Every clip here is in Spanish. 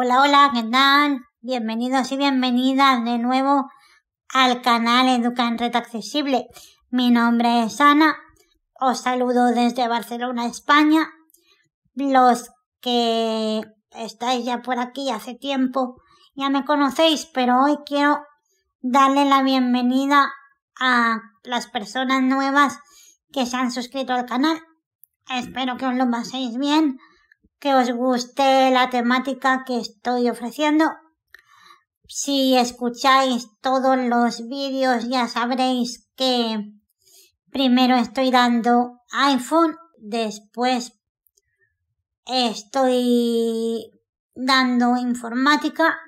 Hola, hola, ¿qué tal? Bienvenidos y bienvenidas de nuevo al canal Educa en Red Accesible. Mi nombre es Ana. Os saludo desde Barcelona, España. Los que estáis ya por aquí hace tiempo ya me conocéis, pero hoy quiero darle la bienvenida a las personas nuevas que se han suscrito al canal. Espero que os lo paséis bien que os guste la temática que estoy ofreciendo. Si escucháis todos los vídeos ya sabréis que primero estoy dando iPhone, después estoy dando informática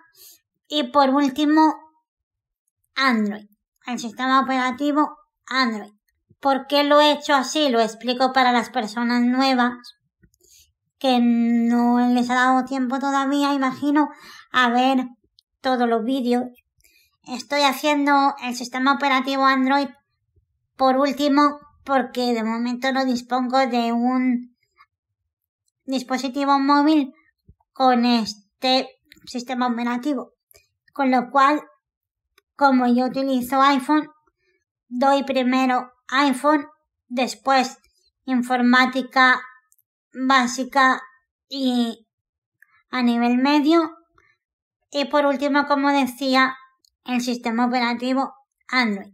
y por último Android, el sistema operativo Android. ¿Por qué lo he hecho así? Lo explico para las personas nuevas que no les ha dado tiempo todavía, imagino, a ver todos los vídeos. Estoy haciendo el sistema operativo Android por último porque de momento no dispongo de un dispositivo móvil con este sistema operativo. Con lo cual, como yo utilizo iPhone, doy primero iPhone, después informática básica y a nivel medio. Y por último, como decía, el sistema operativo Android.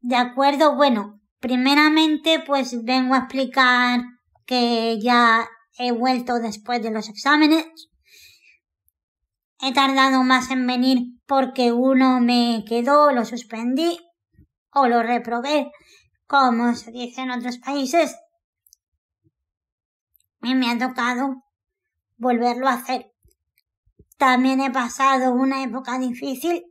De acuerdo, bueno, primeramente pues vengo a explicar que ya he vuelto después de los exámenes. He tardado más en venir porque uno me quedó, lo suspendí o lo reprobé, como se dice en otros países y me ha tocado volverlo a hacer. También he pasado una época difícil,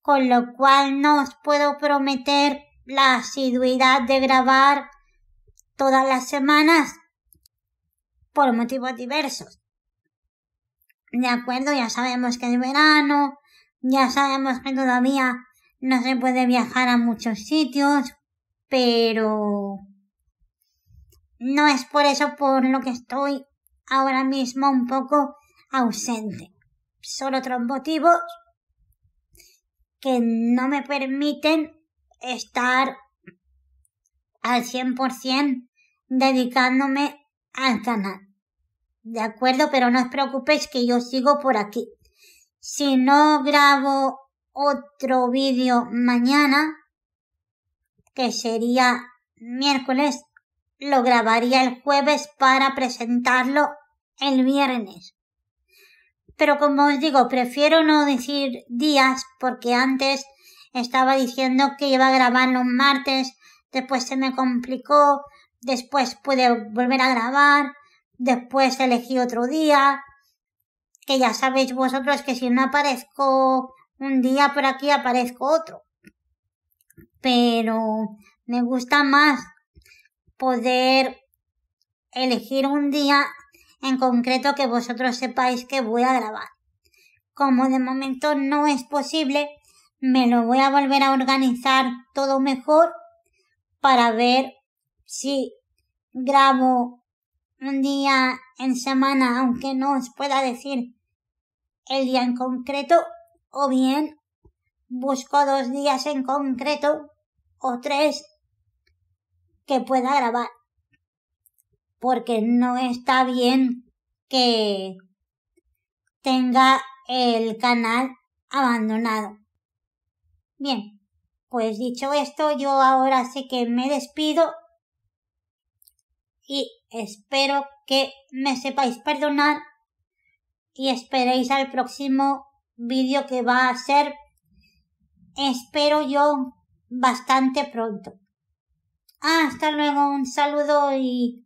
con lo cual no os puedo prometer la asiduidad de grabar todas las semanas por motivos diversos. De acuerdo, ya sabemos que es verano, ya sabemos que todavía no se puede viajar a muchos sitios, pero no es por eso por lo que estoy ahora mismo un poco ausente. Son otros motivos que no me permiten estar al 100% dedicándome al canal. De acuerdo, pero no os preocupéis que yo sigo por aquí. Si no grabo otro vídeo mañana, que sería miércoles, lo grabaría el jueves para presentarlo el viernes. Pero como os digo, prefiero no decir días porque antes estaba diciendo que iba a grabar los martes, después se me complicó, después pude volver a grabar, después elegí otro día, que ya sabéis vosotros que si no aparezco un día por aquí aparezco otro. Pero me gusta más poder elegir un día en concreto que vosotros sepáis que voy a grabar. Como de momento no es posible, me lo voy a volver a organizar todo mejor para ver si grabo un día en semana, aunque no os pueda decir el día en concreto, o bien busco dos días en concreto o tres que pueda grabar. Porque no está bien que tenga el canal abandonado. Bien, pues dicho esto, yo ahora sí que me despido y espero que me sepáis perdonar y esperéis al próximo vídeo que va a ser, espero yo, bastante pronto. Hasta luego, un saludo y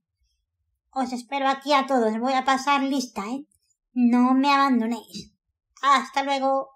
os espero aquí a todos. Voy a pasar lista, ¿eh? No me abandonéis. Hasta luego.